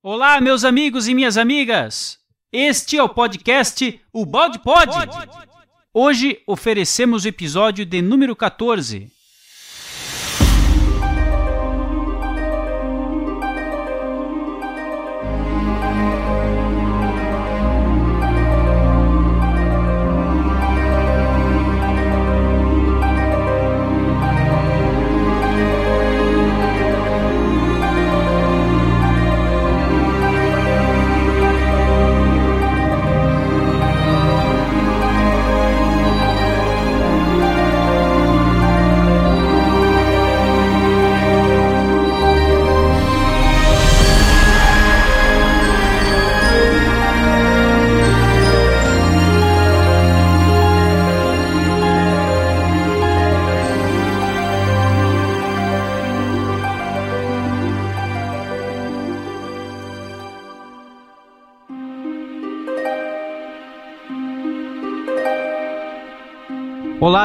Olá, meus amigos e minhas amigas! Este é o podcast O Balde Pode. Hoje oferecemos o episódio de número 14.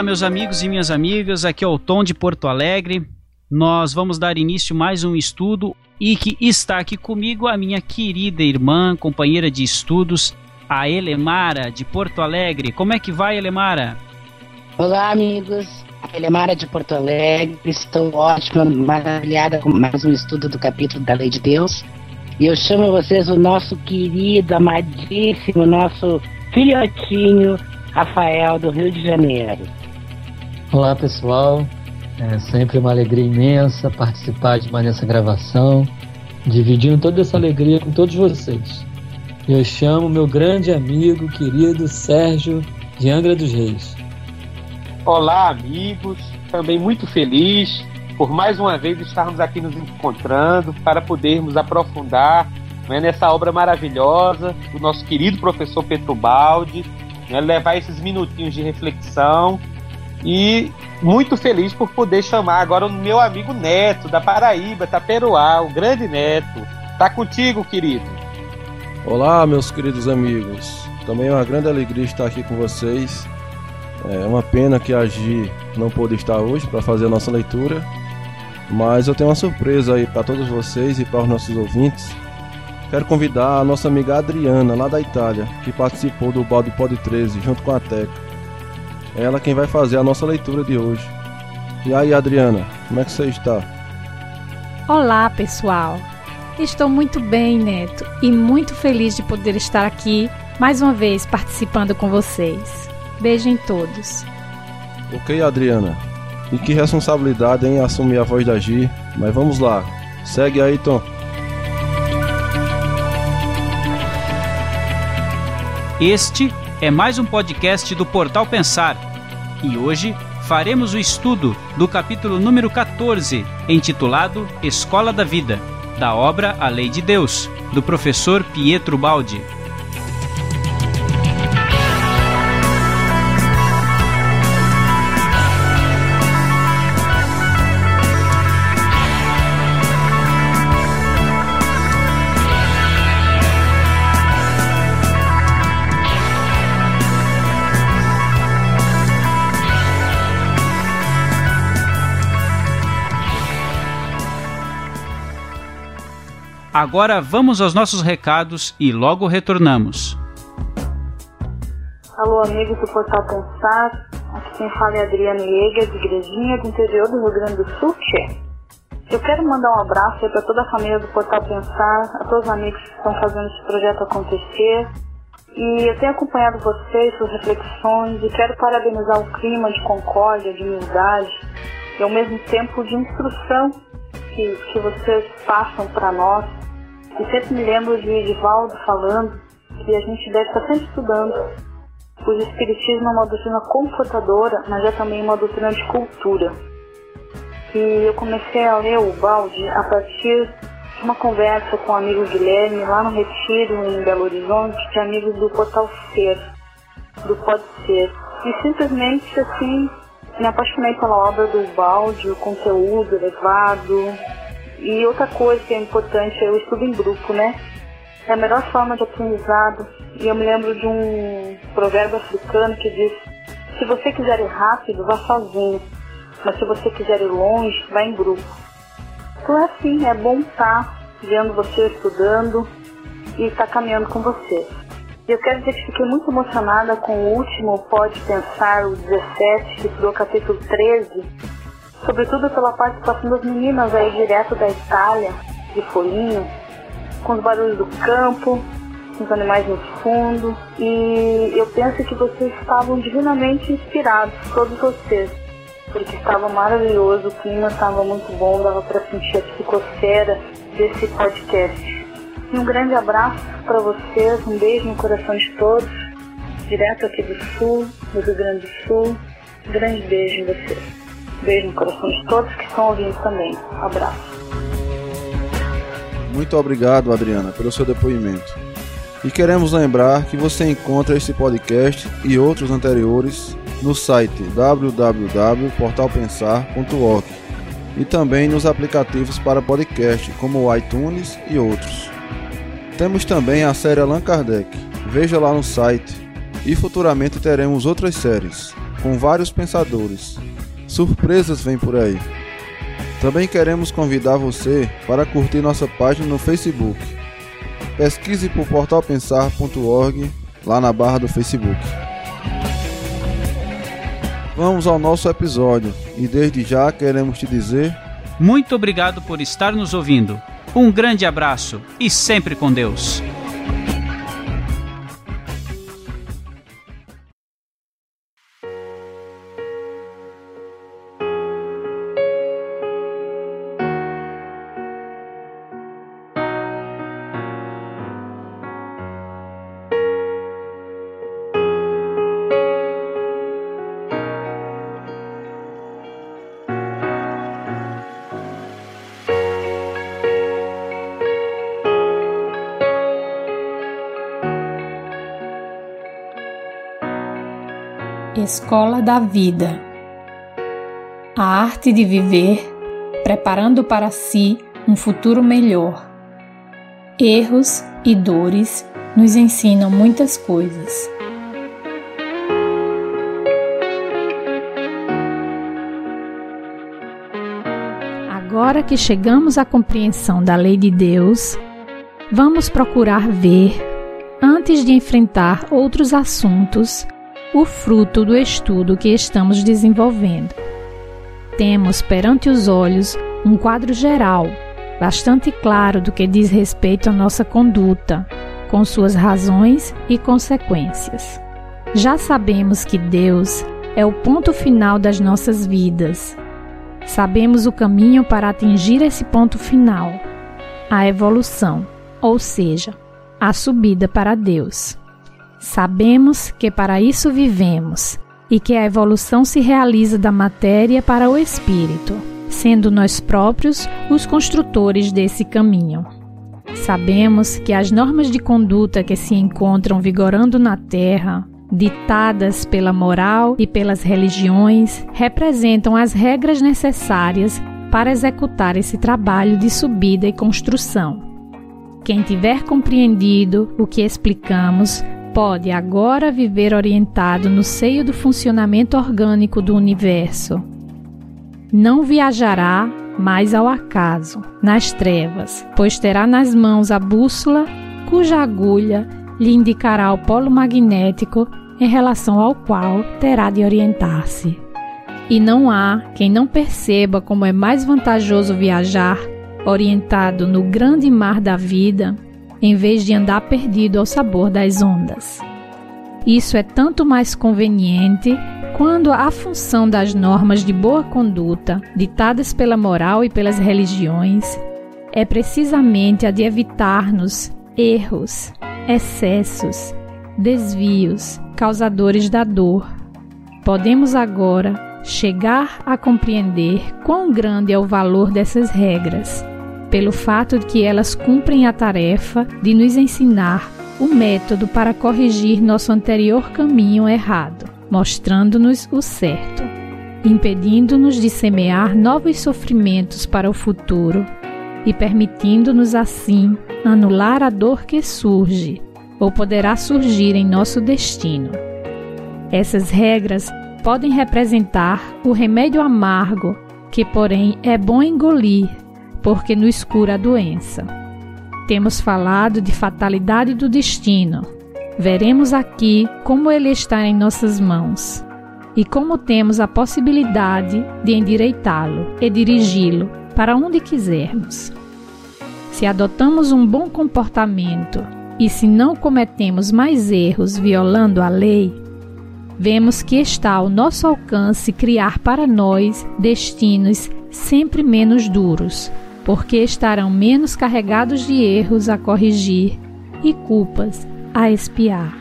Meus amigos e minhas amigas, aqui é o Tom de Porto Alegre. Nós vamos dar início a mais um estudo e que está aqui comigo a minha querida irmã, companheira de estudos, a Elemara de Porto Alegre. Como é que vai, Elemara? Olá, amigos. A Elemara de Porto Alegre. Estou ótima, maravilhada com mais um estudo do capítulo da Lei de Deus. E eu chamo vocês o nosso querido, amadíssimo, nosso filhotinho, Rafael, do Rio de Janeiro. Olá, pessoal. É sempre uma alegria imensa participar de mais nessa gravação, dividindo toda essa alegria com todos vocês. Eu chamo meu grande amigo, querido Sérgio de Angra dos Reis. Olá, amigos. Também muito feliz por mais uma vez estarmos aqui nos encontrando para podermos aprofundar né, nessa obra maravilhosa do nosso querido professor Baldi né, levar esses minutinhos de reflexão e muito feliz por poder chamar agora o meu amigo Neto, da Paraíba, Taperuá, o grande Neto. Tá contigo, querido. Olá, meus queridos amigos. Também é uma grande alegria estar aqui com vocês. É uma pena que a Gi não pôde estar hoje para fazer a nossa leitura, mas eu tenho uma surpresa aí para todos vocês e para os nossos ouvintes. Quero convidar a nossa amiga Adriana, lá da Itália, que participou do Balde Pod 13 junto com a Teca. É ela quem vai fazer a nossa leitura de hoje. E aí, Adriana, como é que você está? Olá, pessoal. Estou muito bem, Neto, e muito feliz de poder estar aqui mais uma vez participando com vocês. Beijo em todos. Ok, Adriana. E que responsabilidade em assumir a voz da Gi. Mas vamos lá. Segue aí, Tom. Este é mais um podcast do Portal Pensar e hoje faremos o estudo do capítulo número 14, intitulado Escola da Vida, da obra A Lei de Deus, do professor Pietro Baldi. Agora vamos aos nossos recados e logo retornamos. Alô, amigos do Portal Pensar. Aqui quem fala é Adriana Jäger, de Igrejinha, do interior do Rio Grande do Sul, tchê. Eu quero mandar um abraço para toda a família do Portal Pensar, a todos os amigos que estão fazendo esse projeto acontecer. E eu tenho acompanhado vocês, suas reflexões, e quero parabenizar o clima de concórdia, de humildade e ao mesmo tempo de instrução que, que vocês passam para nós e sempre me lembro de Edivaldo falando que a gente deve estar sempre estudando. O Espiritismo é uma doutrina confortadora, mas é também uma doutrina de cultura. E eu comecei a ler o Balde a partir de uma conversa com o amigo Guilherme lá no Retiro, em Belo Horizonte, de amigos do Portal Ser, do Pode Ser. E simplesmente assim me apaixonei pela obra do Balde, o conteúdo elevado, e outra coisa que é importante é o estudo em grupo, né? É a melhor forma de aprendizado. E eu me lembro de um provérbio africano que diz: se você quiser ir rápido, vá sozinho. Mas se você quiser ir longe, vá em grupo. Então é assim, é bom estar vendo você estudando e estar caminhando com você. Eu quero dizer que fiquei muito emocionada com o último Pode Pensar, o 17, que do capítulo 13, sobretudo pela participação das meninas aí direto da Itália, de Folinho, com os barulhos do campo, com os animais no fundo. E eu penso que vocês estavam divinamente inspirados, todos vocês, porque estava maravilhoso, o clima estava muito bom, dava para sentir a psicosfera desse podcast. E um grande abraço para vocês, um beijo no coração de todos, direto aqui do Sul, do Rio Grande do Sul. Um grande beijo em vocês. Beijo no coração de todos que estão ouvindo também. Um abraço. Muito obrigado, Adriana, pelo seu depoimento. E queremos lembrar que você encontra este podcast e outros anteriores no site www.portalpensar.org e também nos aplicativos para podcast como o iTunes e outros. Temos também a série Allan Kardec, veja lá no site. E futuramente teremos outras séries, com vários pensadores. Surpresas vêm por aí. Também queremos convidar você para curtir nossa página no Facebook. Pesquise por portalpensar.org lá na barra do Facebook. Vamos ao nosso episódio e desde já queremos te dizer: Muito obrigado por estar nos ouvindo. Um grande abraço e sempre com Deus. Escola da Vida A arte de viver, preparando para si um futuro melhor. Erros e dores nos ensinam muitas coisas. Agora que chegamos à compreensão da lei de Deus, vamos procurar ver, antes de enfrentar outros assuntos, o fruto do estudo que estamos desenvolvendo. Temos perante os olhos um quadro geral, bastante claro do que diz respeito à nossa conduta, com suas razões e consequências. Já sabemos que Deus é o ponto final das nossas vidas. Sabemos o caminho para atingir esse ponto final, a evolução, ou seja, a subida para Deus. Sabemos que para isso vivemos e que a evolução se realiza da matéria para o espírito, sendo nós próprios os construtores desse caminho. Sabemos que as normas de conduta que se encontram vigorando na Terra, ditadas pela moral e pelas religiões, representam as regras necessárias para executar esse trabalho de subida e construção. Quem tiver compreendido o que explicamos pode agora viver orientado no seio do funcionamento orgânico do universo. Não viajará mais ao acaso, nas trevas, pois terá nas mãos a bússola cuja agulha lhe indicará o polo magnético em relação ao qual terá de orientar-se. E não há quem não perceba como é mais vantajoso viajar orientado no grande mar da vida em vez de andar perdido ao sabor das ondas. Isso é tanto mais conveniente quando a função das normas de boa conduta, ditadas pela moral e pelas religiões, é precisamente a de evitar-nos erros, excessos, desvios, causadores da dor. Podemos agora chegar a compreender quão grande é o valor dessas regras pelo fato de que elas cumprem a tarefa de nos ensinar o método para corrigir nosso anterior caminho errado, mostrando-nos o certo, impedindo-nos de semear novos sofrimentos para o futuro e permitindo-nos assim anular a dor que surge ou poderá surgir em nosso destino. Essas regras podem representar o remédio amargo que, porém, é bom engolir porque nos cura a doença. temos falado de fatalidade do destino. Veremos aqui como ele está em nossas mãos e como temos a possibilidade de endireitá-lo e dirigi-lo para onde quisermos. Se adotamos um bom comportamento e se não cometemos mais erros violando a lei, vemos que está ao nosso alcance criar para nós destinos sempre menos duros, porque estarão menos carregados de erros a corrigir e culpas a espiar.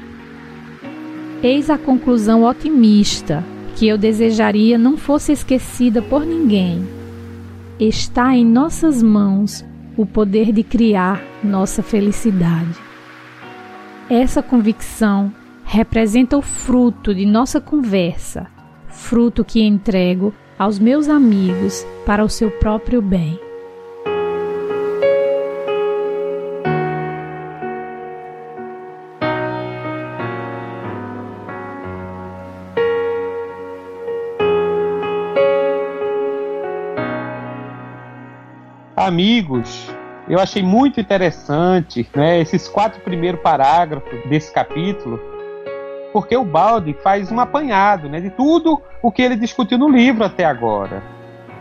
Eis a conclusão otimista que eu desejaria não fosse esquecida por ninguém. Está em nossas mãos o poder de criar nossa felicidade. Essa convicção representa o fruto de nossa conversa, fruto que entrego aos meus amigos para o seu próprio bem. Amigos, eu achei muito interessante né, esses quatro primeiros parágrafos desse capítulo, porque o Balde faz um apanhado né, de tudo o que ele discutiu no livro até agora.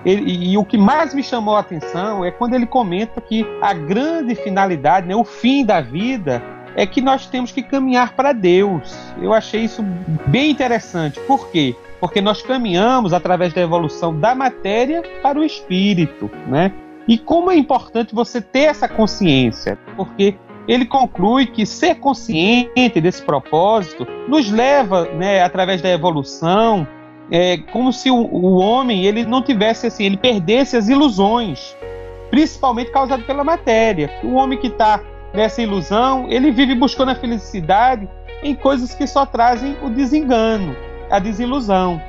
Ele, e, e, o que mais me chamou a atenção é quando ele comenta que a grande finalidade, né, o fim da vida, é que nós temos que caminhar para Deus. Eu achei isso bem interessante. Por quê? Porque nós caminhamos através da evolução da matéria para o espírito, né? E como é importante você ter essa consciência, porque ele conclui que ser consciente desse propósito nos leva, né, através da evolução, é, como se o, o, homem ele não tivesse assim, ele perdesse as ilusões, principalmente causadas pela matéria. O homem que está nessa ilusão, ele vive buscando a felicidade em coisas que só trazem o desengano, a desilusão.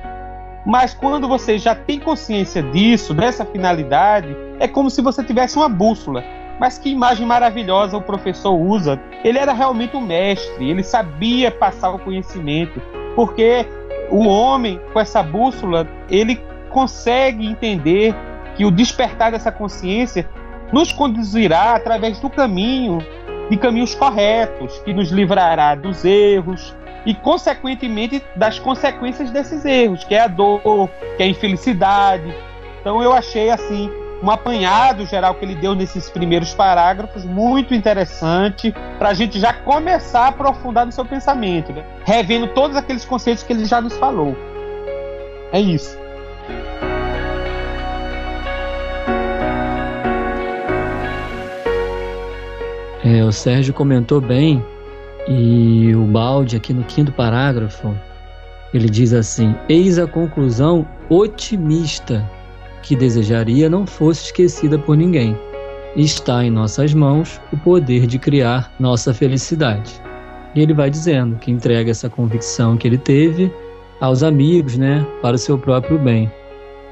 Mas quando você já tem consciência disso, dessa finalidade, é como se você tivesse uma bússola. Mas que imagem maravilhosa o professor usa. Ele era realmente um mestre, ele sabia passar o conhecimento, porque o homem com essa bússola, ele consegue entender que o despertar dessa consciência nos conduzirá através do caminho, de caminhos corretos, que nos livrará dos erros, e, consequentemente, das consequências desses erros, que é a dor, que é a infelicidade. Então, eu achei assim um apanhado geral que ele deu nesses primeiros parágrafos muito interessante para a gente já começar a aprofundar no seu pensamento, né? revendo todos aqueles conceitos que ele já nos falou. É isso. É, o Sérgio comentou bem e o balde, aqui no quinto parágrafo, ele diz assim: Eis a conclusão otimista que desejaria não fosse esquecida por ninguém. Está em nossas mãos o poder de criar nossa felicidade. E ele vai dizendo que entrega essa convicção que ele teve aos amigos, né, para o seu próprio bem.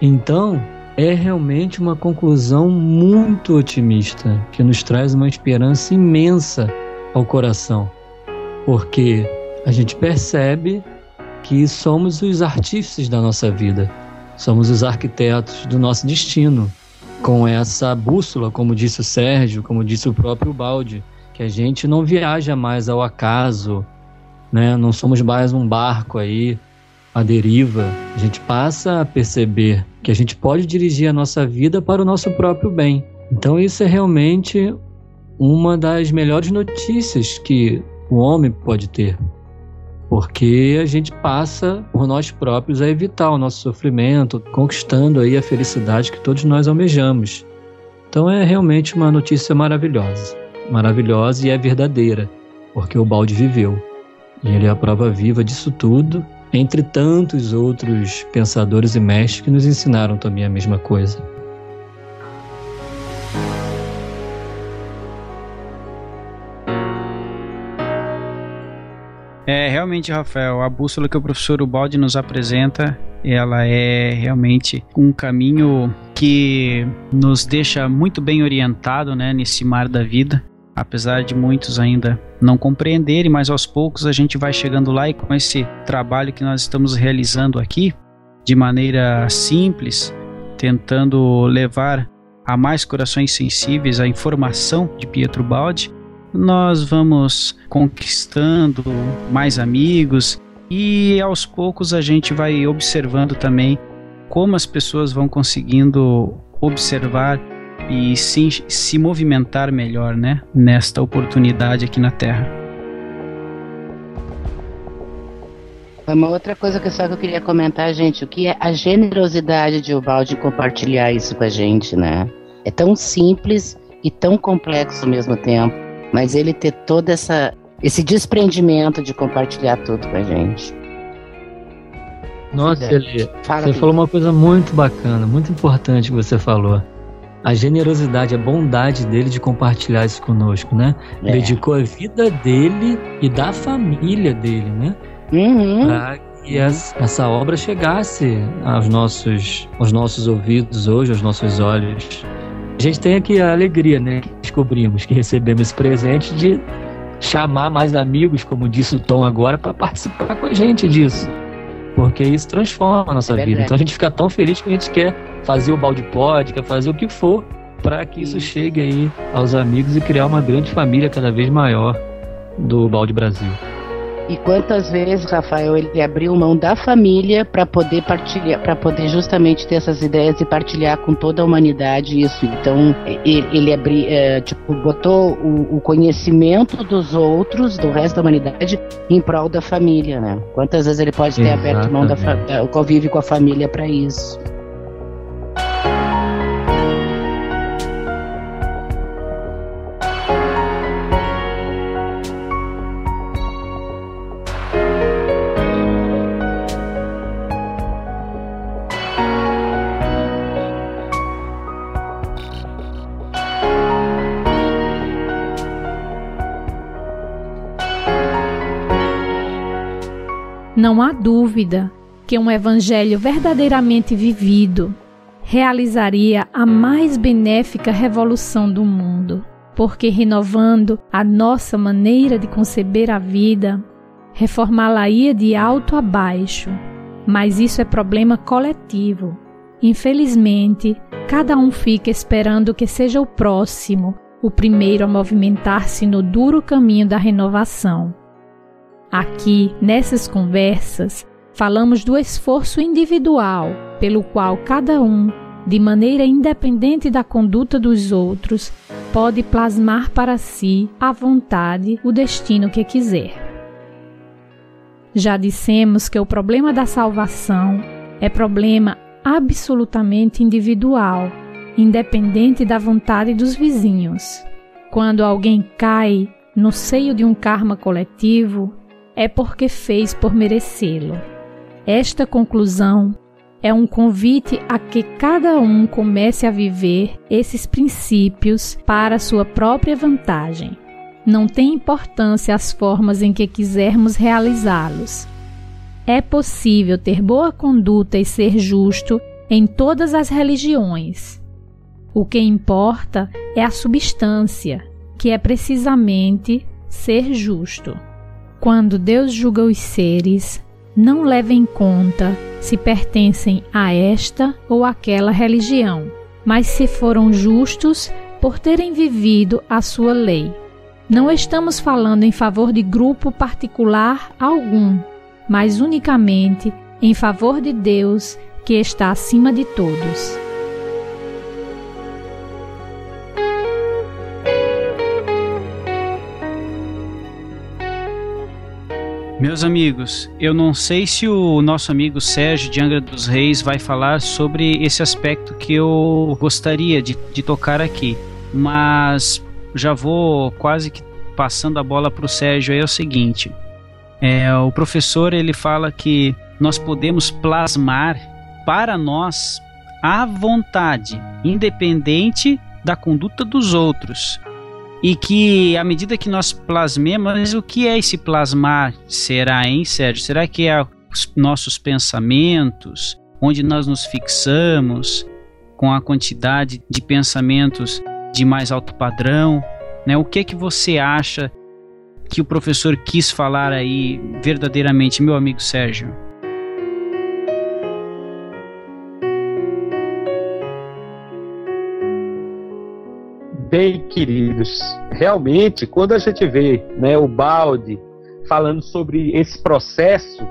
Então, é realmente uma conclusão muito otimista, que nos traz uma esperança imensa ao coração porque a gente percebe que somos os artífices da nossa vida, somos os arquitetos do nosso destino, com essa bússola, como disse o Sérgio, como disse o próprio Balde, que a gente não viaja mais ao acaso, né? não somos mais um barco aí à deriva, a gente passa a perceber que a gente pode dirigir a nossa vida para o nosso próprio bem. Então, isso é realmente uma das melhores notícias que o homem pode ter. Porque a gente passa por nós próprios a evitar o nosso sofrimento, conquistando aí a felicidade que todos nós almejamos. Então é realmente uma notícia maravilhosa. Maravilhosa e é verdadeira, porque o balde viveu. E ele é a prova viva disso tudo, entre tantos outros pensadores e mestres que nos ensinaram também a mesma coisa. É, realmente, Rafael, a bússola que o professor Ubaldi nos apresenta, ela é realmente um caminho que nos deixa muito bem orientado, né, nesse mar da vida. Apesar de muitos ainda não compreenderem, mas aos poucos a gente vai chegando lá e com esse trabalho que nós estamos realizando aqui, de maneira simples, tentando levar a mais corações sensíveis à informação de Pietro Baldi, nós vamos conquistando mais amigos e aos poucos a gente vai observando também como as pessoas vão conseguindo observar e se, se movimentar melhor, né, nesta oportunidade aqui na Terra. Uma outra coisa que só que eu queria comentar, gente, o que é a generosidade de Ubaldi compartilhar isso com a gente, né? É tão simples e tão complexo ao mesmo tempo, mas ele ter todo essa esse desprendimento de compartilhar tudo com a gente. Nossa, Eli, você falou uma coisa muito bacana, muito importante que você falou. A generosidade, a bondade dele de compartilhar isso conosco, né? É. Dedicou a vida dele e da família dele, né? Uhum. Pra que essa obra chegasse aos nossos, aos nossos ouvidos hoje, aos nossos olhos. A gente tem aqui a alegria, né? Que descobrimos que recebemos esse presente de chamar mais amigos, como disse o Tom agora, para participar com a gente disso porque isso transforma a nossa é vida. Então a gente fica tão feliz que a gente quer fazer o balde pod, quer fazer o que for, para que isso chegue aí aos amigos e criar uma grande família cada vez maior do Balde Brasil. E quantas vezes, Rafael, ele abriu mão da família para poder partilhar, para poder justamente ter essas ideias e partilhar com toda a humanidade isso. Então, ele, ele abri, é, tipo, botou o, o, conhecimento dos outros, do resto da humanidade, em prol da família, né? Quantas vezes ele pode ter Exatamente. aberto mão da, o convívio com a família para isso? Não há dúvida que um evangelho verdadeiramente vivido realizaria a mais benéfica revolução do mundo, porque renovando a nossa maneira de conceber a vida, reformá-la-ia de alto a baixo. Mas isso é problema coletivo. Infelizmente, cada um fica esperando que seja o próximo o primeiro a movimentar-se no duro caminho da renovação. Aqui, nessas conversas, falamos do esforço individual pelo qual cada um, de maneira independente da conduta dos outros, pode plasmar para si, à vontade, o destino que quiser. Já dissemos que o problema da salvação é problema absolutamente individual, independente da vontade dos vizinhos. Quando alguém cai no seio de um karma coletivo, é porque fez por merecê-lo. Esta conclusão é um convite a que cada um comece a viver esses princípios para sua própria vantagem. Não tem importância as formas em que quisermos realizá-los. É possível ter boa conduta e ser justo em todas as religiões. O que importa é a substância, que é precisamente ser justo. Quando Deus julga os seres, não leva em conta se pertencem a esta ou aquela religião, mas se foram justos por terem vivido a sua lei. Não estamos falando em favor de grupo particular algum, mas unicamente em favor de Deus que está acima de todos. Meus amigos, eu não sei se o nosso amigo Sérgio de Angra dos Reis vai falar sobre esse aspecto que eu gostaria de, de tocar aqui, mas já vou quase que passando a bola para o Sérgio. É o seguinte: é, o professor ele fala que nós podemos plasmar para nós à vontade, independente da conduta dos outros e que à medida que nós plasmemos, o que é esse plasmar? Será, hein, Sérgio? Será que é os nossos pensamentos, onde nós nos fixamos com a quantidade de pensamentos de mais alto padrão? Né? O que é que você acha que o professor quis falar aí verdadeiramente, meu amigo Sérgio? Bem, queridos, realmente, quando a gente vê né, o balde falando sobre esse processo,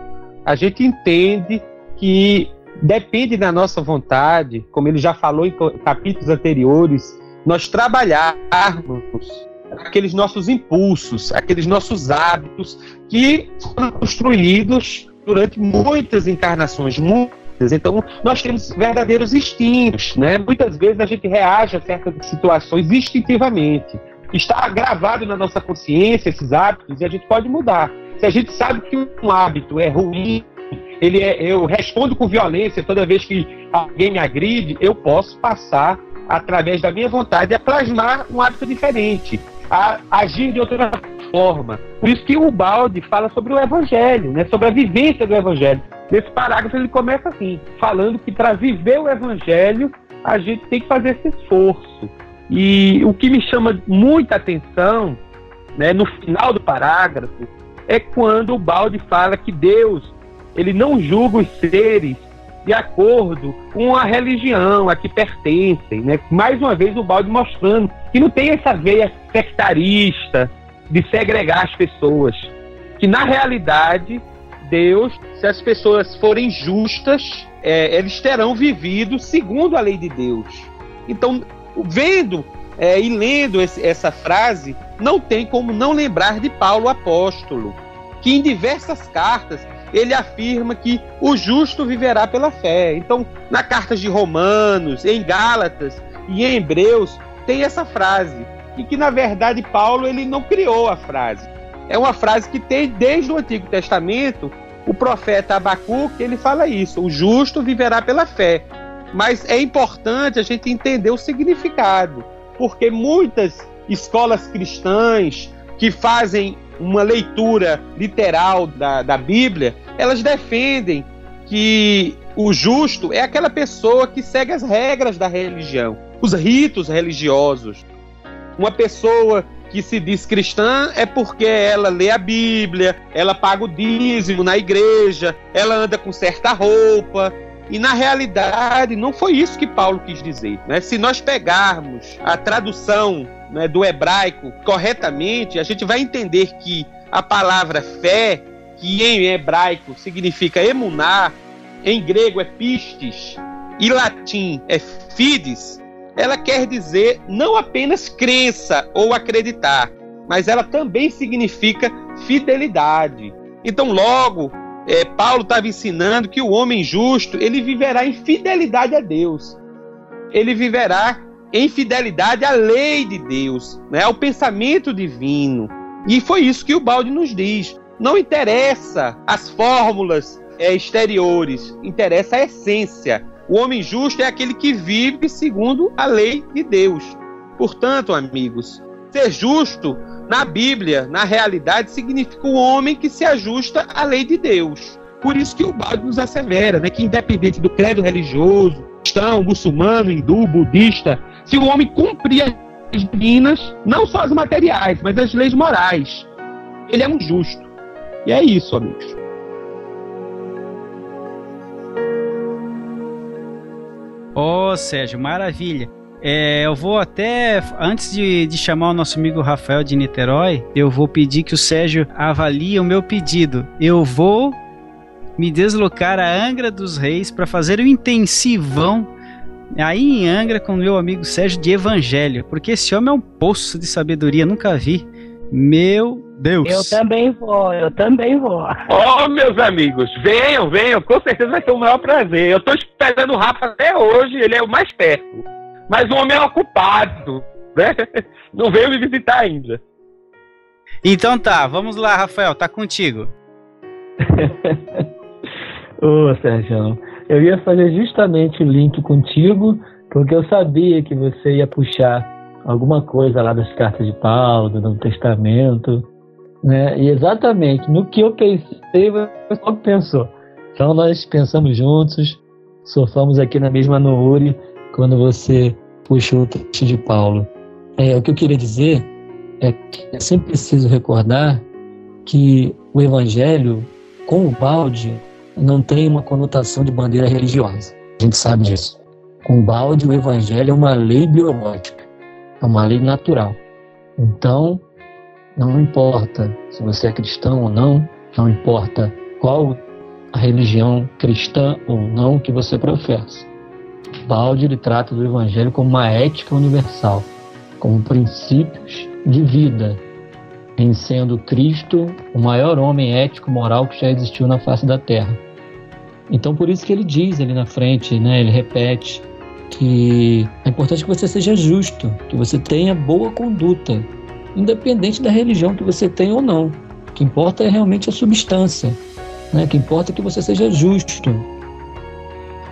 a gente entende que depende da nossa vontade, como ele já falou em capítulos anteriores, nós trabalharmos aqueles nossos impulsos, aqueles nossos hábitos que foram construídos durante muitas encarnações, muitas. Então, nós temos verdadeiros instintos, né? Muitas vezes a gente reage a certas situações instintivamente. Está gravado na nossa consciência esses hábitos e a gente pode mudar. Se a gente sabe que um hábito é ruim, ele é, eu respondo com violência toda vez que alguém me agride, eu posso passar através da minha vontade a plasmar um hábito diferente a agir de outra forma. Por isso que o Balde fala sobre o Evangelho, né, sobre a vivência do Evangelho. Nesse parágrafo ele começa assim, falando que para viver o Evangelho a gente tem que fazer esse esforço. E o que me chama muita atenção, né, no final do parágrafo, é quando o Balde fala que Deus ele não julga os seres de acordo com a religião a que pertencem. Né? Mais uma vez, o balde mostrando que não tem essa veia sectarista de segregar as pessoas. Que, na realidade, Deus, se as pessoas forem justas, é, eles terão vivido segundo a lei de Deus. Então, vendo é, e lendo esse, essa frase, não tem como não lembrar de Paulo apóstolo, que em diversas cartas ele afirma que o justo viverá pela fé. Então, na carta de Romanos, em Gálatas e em Hebreus, tem essa frase. E que, na verdade, Paulo ele não criou a frase. É uma frase que tem desde o Antigo Testamento o profeta Abacuque, ele fala isso: o justo viverá pela fé. Mas é importante a gente entender o significado, porque muitas escolas cristãs que fazem uma leitura literal da, da Bíblia, elas defendem que o justo é aquela pessoa que segue as regras da religião, os ritos religiosos. Uma pessoa que se diz cristã é porque ela lê a Bíblia, ela paga o dízimo na igreja, ela anda com certa roupa. E na realidade, não foi isso que Paulo quis dizer. Né? Se nós pegarmos a tradução né, do hebraico corretamente, a gente vai entender que a palavra fé, que em hebraico significa emunar, em grego é pistes, e latim é fides, ela quer dizer não apenas crença ou acreditar, mas ela também significa fidelidade. Então, logo, é, Paulo estava ensinando que o homem justo ele viverá em fidelidade a Deus. Ele viverá em fidelidade à lei de Deus, né, ao pensamento divino. E foi isso que o balde nos diz. Não interessa as fórmulas é, exteriores, interessa a essência. O homem justo é aquele que vive segundo a lei de Deus. Portanto, amigos, ser justo na Bíblia, na realidade, significa o homem que se ajusta à lei de Deus. Por isso que o balde nos assevera, né, que independente do credo religioso, cristão, muçulmano, hindu, budista, se o homem cumprir as divinas, não só as materiais, mas as leis morais, ele é um justo. E é isso, amigos. Ô, oh, Sérgio, maravilha. É, eu vou até, antes de, de, chamar o nosso amigo Rafael de Niterói, eu vou pedir que o Sérgio avalie o meu pedido. Eu vou me deslocar a Angra dos Reis para fazer o um intensivão aí em Angra com meu amigo Sérgio de Evangelho, porque esse homem é um poço de sabedoria, nunca vi. Meu Deus. Eu também vou, eu também vou. Ó, oh, meus amigos, venham, venham, com certeza vai ser o maior prazer. Eu tô esperando o Rafa até hoje, ele é o mais perto. Mas o homem é ocupado, né? Não veio me visitar ainda. Então tá, vamos lá, Rafael, tá contigo. Ô, Sérgio, eu ia fazer justamente o link contigo, porque eu sabia que você ia puxar alguma coisa lá das cartas de Paulo, do Novo Testamento, né? E exatamente no que eu pensei, você logo pensou. Então nós pensamos juntos, surfamos aqui na mesma Nouri quando você puxou o texto de Paulo. É, o que eu queria dizer é que é sempre preciso recordar que o Evangelho, com o balde, não tem uma conotação de bandeira religiosa. A gente sabe disso. Com balde, o evangelho é uma lei biológica. É uma lei natural. Então, não importa se você é cristão ou não, não importa qual a religião cristã ou não que você professa. Balde ele trata do evangelho como uma ética universal, como princípios de vida, em sendo Cristo o maior homem ético moral que já existiu na face da terra. Então por isso que ele diz ali na frente, né, ele repete que é importante que você seja justo, que você tenha boa conduta, independente da religião que você tem ou não. O que importa é realmente a substância. Né? O que importa é que você seja justo.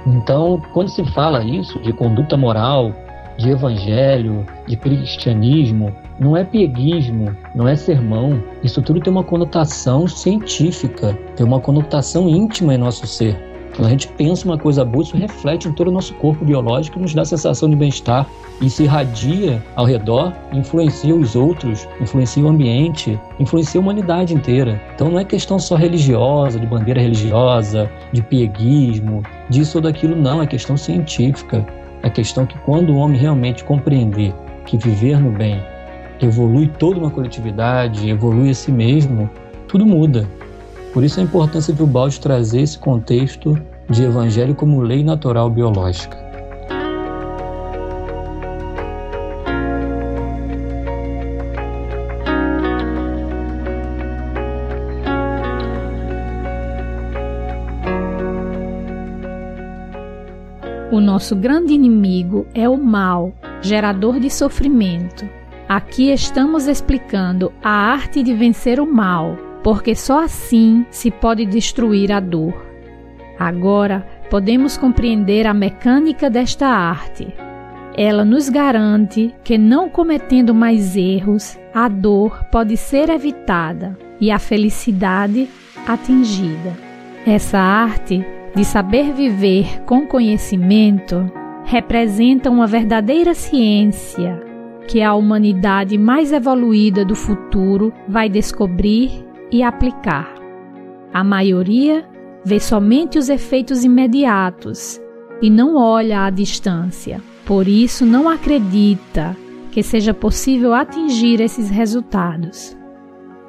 Então, quando se fala isso de conduta moral, de evangelho, de cristianismo, não é pieguismo, não é sermão. Isso tudo tem uma conotação científica, tem uma conotação íntima em nosso ser. Quando a gente pensa uma coisa boa, isso reflete em todo o nosso corpo biológico nos dá a sensação de bem-estar. E se irradia ao redor, influencia os outros, influencia o ambiente, influencia a humanidade inteira. Então não é questão só religiosa, de bandeira religiosa, de pieguismo, disso ou daquilo, não. É questão científica. É questão que quando o homem realmente compreender que viver no bem evolui toda uma coletividade, evolui a si mesmo, tudo muda. Por isso a importância de o balde trazer esse contexto de evangelho como lei natural biológica. O nosso grande inimigo é o mal, gerador de sofrimento. Aqui estamos explicando a arte de vencer o mal, porque só assim se pode destruir a dor. Agora podemos compreender a mecânica desta arte. Ela nos garante que, não cometendo mais erros, a dor pode ser evitada e a felicidade atingida. Essa arte de saber viver com conhecimento representa uma verdadeira ciência que a humanidade mais evoluída do futuro vai descobrir e aplicar. A maioria vê somente os efeitos imediatos e não olha à distância. Por isso, não acredita que seja possível atingir esses resultados.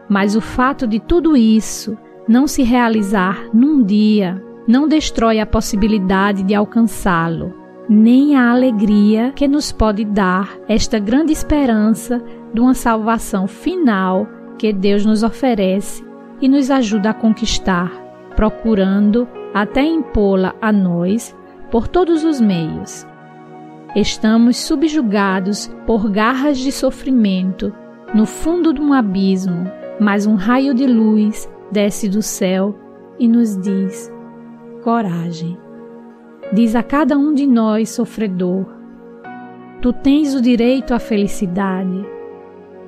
Mas o fato de tudo isso não se realizar num dia não destrói a possibilidade de alcançá-lo, nem a alegria que nos pode dar esta grande esperança de uma salvação final que Deus nos oferece e nos ajuda a conquistar, procurando até impô-la a nós por todos os meios. Estamos subjugados por garras de sofrimento no fundo de um abismo, mas um raio de luz desce do céu e nos diz: coragem. Diz a cada um de nós, sofredor: Tu tens o direito à felicidade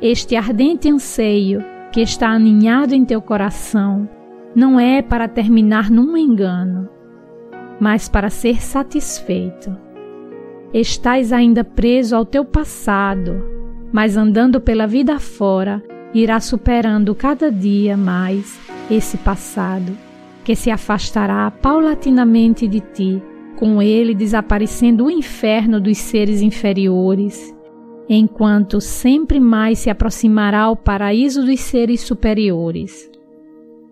este ardente anseio que está aninhado em teu coração não é para terminar num engano, mas para ser satisfeito. Estás ainda preso ao teu passado, mas andando pela vida fora, irá superando cada dia mais esse passado, que se afastará paulatinamente de ti, com ele desaparecendo o inferno dos seres inferiores enquanto sempre mais se aproximará ao paraíso dos seres superiores.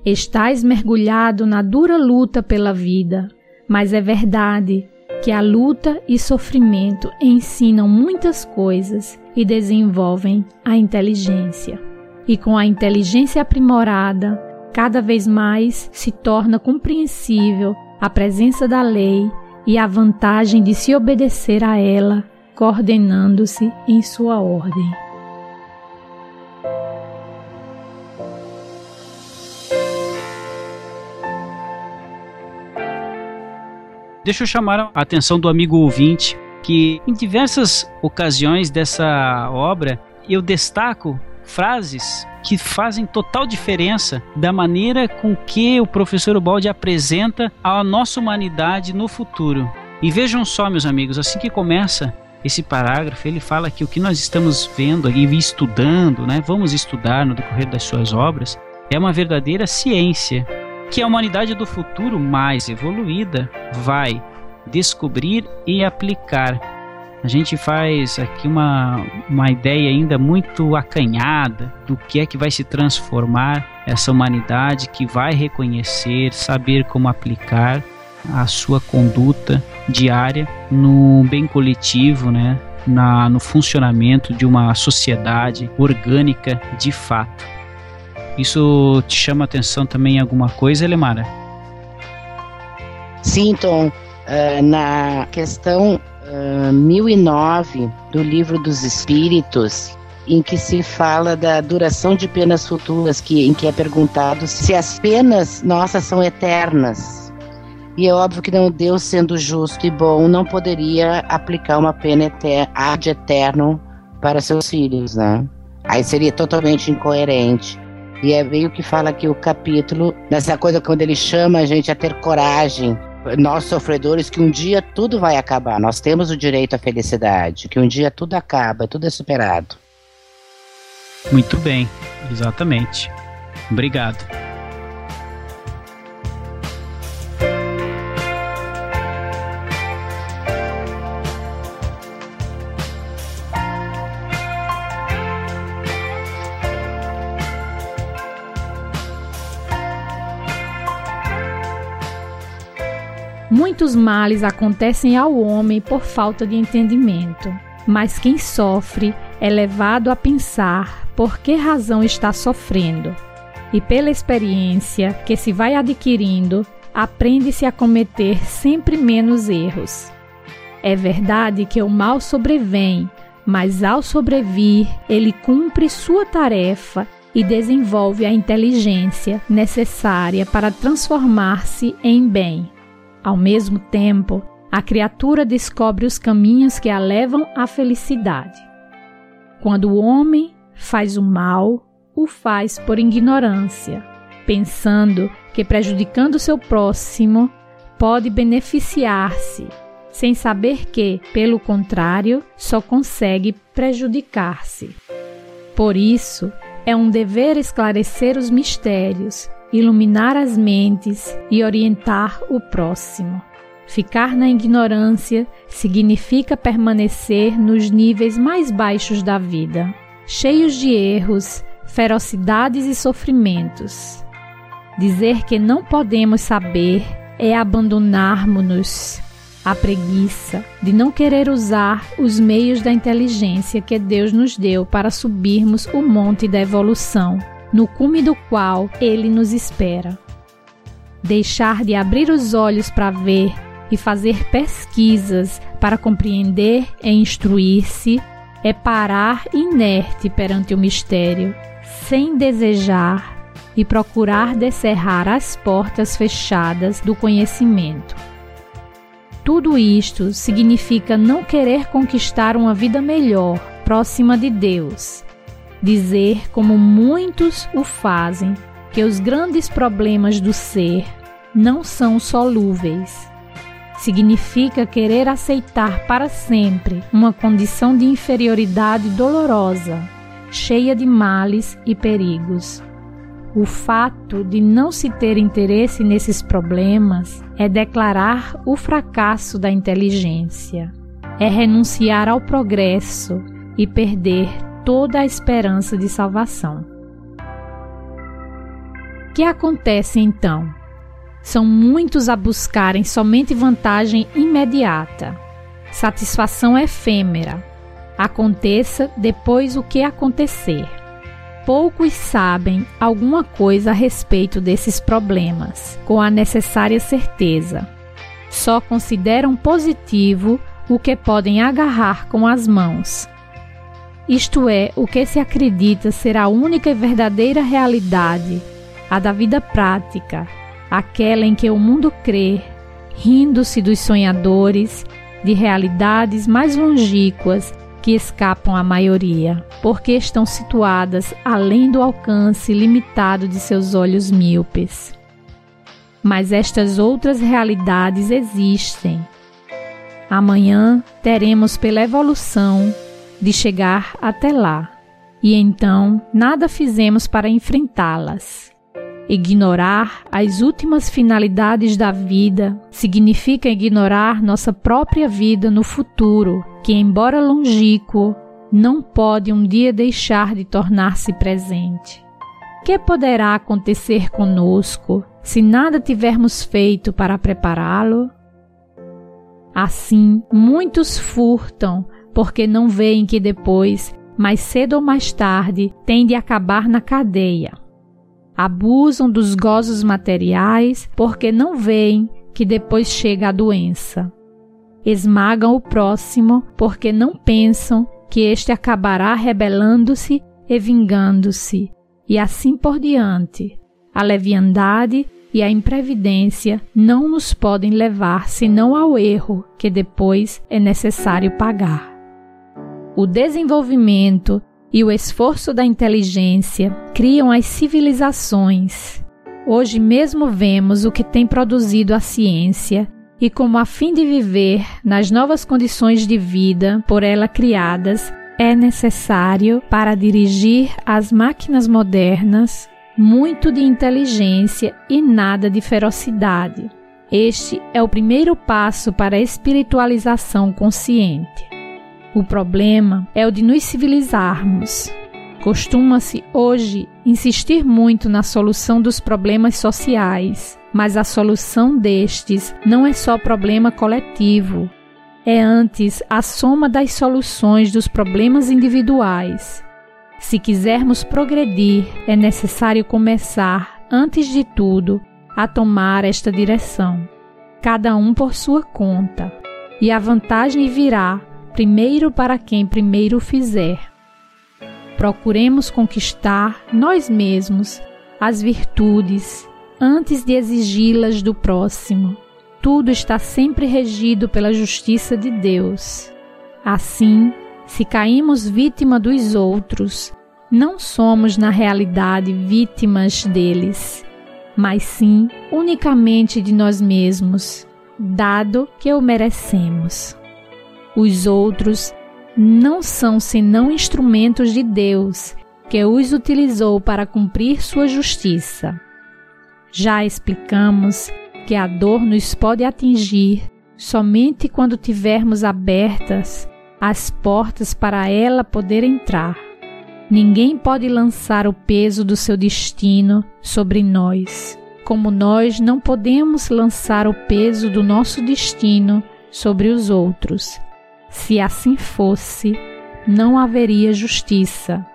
Estás mergulhado na dura luta pela vida, mas é verdade que a luta e sofrimento ensinam muitas coisas e desenvolvem a inteligência. E com a inteligência aprimorada, cada vez mais se torna compreensível a presença da lei e a vantagem de se obedecer a ela coordenando-se em sua ordem. Deixa eu chamar a atenção do amigo ouvinte que em diversas ocasiões dessa obra eu destaco frases que fazem total diferença da maneira com que o professor Ubaldi apresenta a nossa humanidade no futuro. E vejam só, meus amigos, assim que começa esse parágrafo ele fala que o que nós estamos vendo e estudando, né, vamos estudar no decorrer das suas obras, é uma verdadeira ciência que a humanidade do futuro mais evoluída vai descobrir e aplicar. a gente faz aqui uma, uma ideia ainda muito acanhada do que é que vai se transformar essa humanidade que vai reconhecer, saber como aplicar a sua conduta diária no bem coletivo, né? Na, no funcionamento de uma sociedade orgânica de fato. Isso te chama atenção também em alguma coisa, Elemara? Sim, Tom. Uh, na questão uh, 1009 do Livro dos Espíritos, em que se fala da duração de penas futuras, que, em que é perguntado se as penas nossas são eternas. E é óbvio que não Deus, sendo justo e bom, não poderia aplicar uma pena eter ad eterno para seus filhos, né? Aí seria totalmente incoerente. E é meio que fala aqui o capítulo, nessa coisa quando ele chama a gente a ter coragem, nós sofredores, que um dia tudo vai acabar. Nós temos o direito à felicidade, que um dia tudo acaba, tudo é superado. Muito bem, exatamente. Obrigado. Muitos males acontecem ao homem por falta de entendimento, mas quem sofre é levado a pensar por que razão está sofrendo. E pela experiência que se vai adquirindo, aprende-se a cometer sempre menos erros. É verdade que o mal sobrevém, mas ao sobrevir, ele cumpre sua tarefa e desenvolve a inteligência necessária para transformar-se em bem. Ao mesmo tempo, a criatura descobre os caminhos que a levam à felicidade. Quando o homem faz o mal, o faz por ignorância, pensando que prejudicando seu próximo pode beneficiar-se, sem saber que, pelo contrário, só consegue prejudicar-se. Por isso, é um dever esclarecer os mistérios iluminar as mentes e orientar o próximo. Ficar na ignorância significa permanecer nos níveis mais baixos da vida, cheios de erros, ferocidades e sofrimentos. Dizer que não podemos saber é abandonarmos-nos à preguiça de não querer usar os meios da inteligência que Deus nos deu para subirmos o monte da evolução no cume do qual ele nos espera. Deixar de abrir os olhos para ver e fazer pesquisas para compreender e instruir-se é parar inerte perante o mistério, sem desejar e procurar descerrar as portas fechadas do conhecimento. Tudo isto significa não querer conquistar uma vida melhor, próxima de Deus, dizer, como muitos o fazem, que os grandes problemas do ser não são solúveis. Significa querer aceitar para sempre uma condição de inferioridade dolorosa, cheia de males e perigos. O fato de não se ter interesse nesses problemas é declarar o fracasso da inteligência, é renunciar ao progresso e perder toda a esperança de salvação. O que acontece então? São muitos a buscarem somente vantagem imediata, satisfação efêmera. Aconteça depois o que acontecer. Poucos sabem alguma coisa a respeito desses problemas, com a necessária certeza. Só consideram positivo o que podem agarrar com as mãos, isto é, o que se acredita ser a única e verdadeira realidade, a da vida prática, aquela em que o mundo crê, rindo-se dos sonhadores, de realidades mais longínquas que escapam à maioria, porque estão situadas além do alcance limitado de seus olhos míopes. Mas estas outras realidades existem. Amanhã teremos pela evolução de chegar até lá, e então nada fizemos para enfrentá-las. Ignorar as últimas finalidades da vida significa ignorar nossa própria vida no futuro, que, embora longínquo, não pode um dia deixar de tornar-se presente. Que poderá acontecer conosco se nada tivermos feito para prepará-lo? Assim, muitos furtam porque não veem que depois, mais cedo ou mais tarde, tem de acabar na cadeia. Abusam dos gozos materiais porque não veem que depois chega a doença. Esmagam o próximo porque não pensam que este acabará rebelando-se e vingando-se, e assim por diante. A leviandade e a imprevidência não nos podem levar senão ao erro que depois é necessário pagar. O desenvolvimento e o esforço da inteligência criam as civilizações. Hoje mesmo vemos o que tem produzido a ciência e como a fim de viver nas novas condições de vida por ela criadas, é necessário para dirigir as máquinas modernas muito de inteligência e nada de ferocidade. Este é o primeiro passo para a espiritualização consciente. O problema é o de nos civilizarmos, Costuma-se hoje insistir muito na solução dos problemas sociais, mas a solução destes não é só problema coletivo, é antes a soma das soluções dos problemas individuais. Se quisermos progredir, é necessário começar, antes de tudo, a tomar esta direção, cada um por sua conta, e a vantagem virá primeiro para quem primeiro fizer. Procuremos conquistar nós mesmos as virtudes antes de exigi-las do próximo. Tudo está sempre regido pela justiça de Deus. Assim, se caímos vítima dos outros, não somos na realidade vítimas deles, mas sim unicamente de nós mesmos, dado que o merecemos. Os outros não são senão instrumentos de Deus, que os utilizou para cumprir sua justiça. Já explicamos que a dor nos pode atingir somente quando tivermos abertas as portas para ela poder entrar. Ninguém pode lançar o peso do seu destino sobre nós, como nós não podemos lançar o peso do nosso destino sobre os outros. Se assim fosse, não haveria justiça.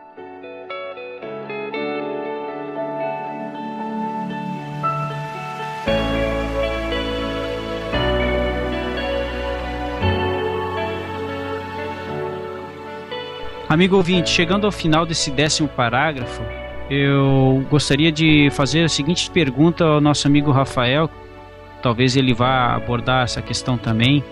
Amigo ouvinte, chegando ao final desse décimo parágrafo, eu gostaria de fazer a seguinte pergunta ao nosso amigo Rafael. Talvez ele vá abordar essa questão também.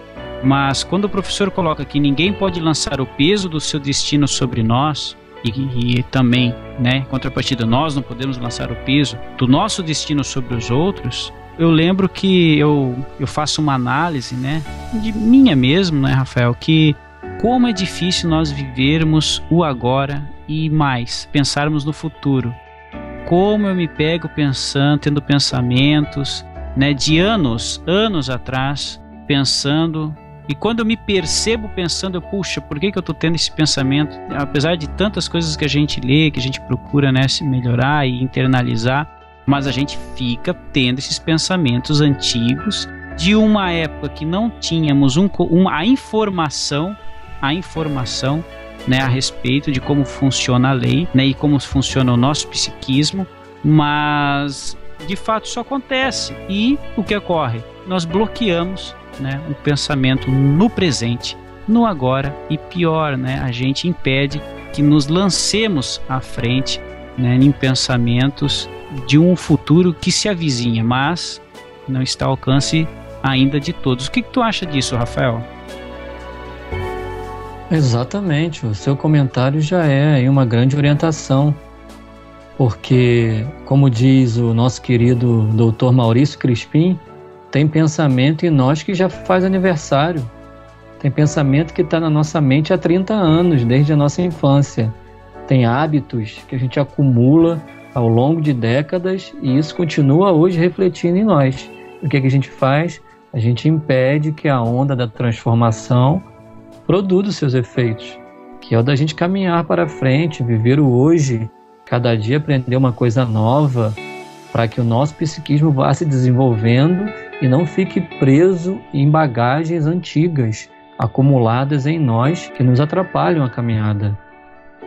Mas quando o professor coloca que ninguém pode lançar o peso do seu destino sobre nós, e, e, também, né, contrapartida, nós não podemos lançar o peso do nosso destino sobre os outros. Eu lembro que eu, eu faço uma análise, né, de minha mesmo, né, Rafael, que como é difícil nós vivermos o agora e mais, pensarmos no futuro. Como eu me pego pensando, tendo pensamentos, né, de anos, anos atrás, pensando e quando eu me percebo pensando, puxa, por que, que eu estou tendo esse pensamento? Apesar de tantas coisas que a gente lê, que a gente procura né, se melhorar e internalizar, mas a gente fica tendo esses pensamentos antigos de uma época que não tínhamos um, uma, a informação, a informação né, a respeito de como funciona a lei né, e como funciona o nosso psiquismo, mas de fato isso acontece. E o que ocorre? Nós bloqueamos né, o pensamento no presente, no agora e pior, né, a gente impede que nos lancemos à frente né, em pensamentos de um futuro que se avizinha, mas não está ao alcance ainda de todos. O que, que tu acha disso, Rafael? Exatamente, o seu comentário já é uma grande orientação, porque, como diz o nosso querido doutor Maurício Crispim, tem pensamento em nós que já faz aniversário. Tem pensamento que está na nossa mente há 30 anos, desde a nossa infância. tem hábitos que a gente acumula ao longo de décadas e isso continua hoje refletindo em nós. O que, é que a gente faz? A gente impede que a onda da transformação produza seus efeitos, que é o da gente caminhar para frente, viver o hoje, cada dia aprender uma coisa nova, para que o nosso psiquismo vá se desenvolvendo e não fique preso em bagagens antigas acumuladas em nós que nos atrapalham a caminhada.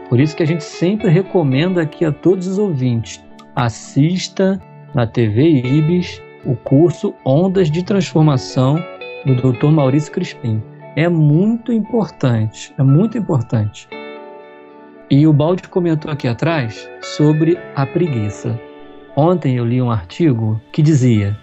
Por isso que a gente sempre recomenda aqui a todos os ouvintes: assista na TV Ibis o curso Ondas de Transformação do Dr. Maurício Crispim. É muito importante, é muito importante. E o Balde comentou aqui atrás sobre a preguiça. Ontem eu li um artigo que dizia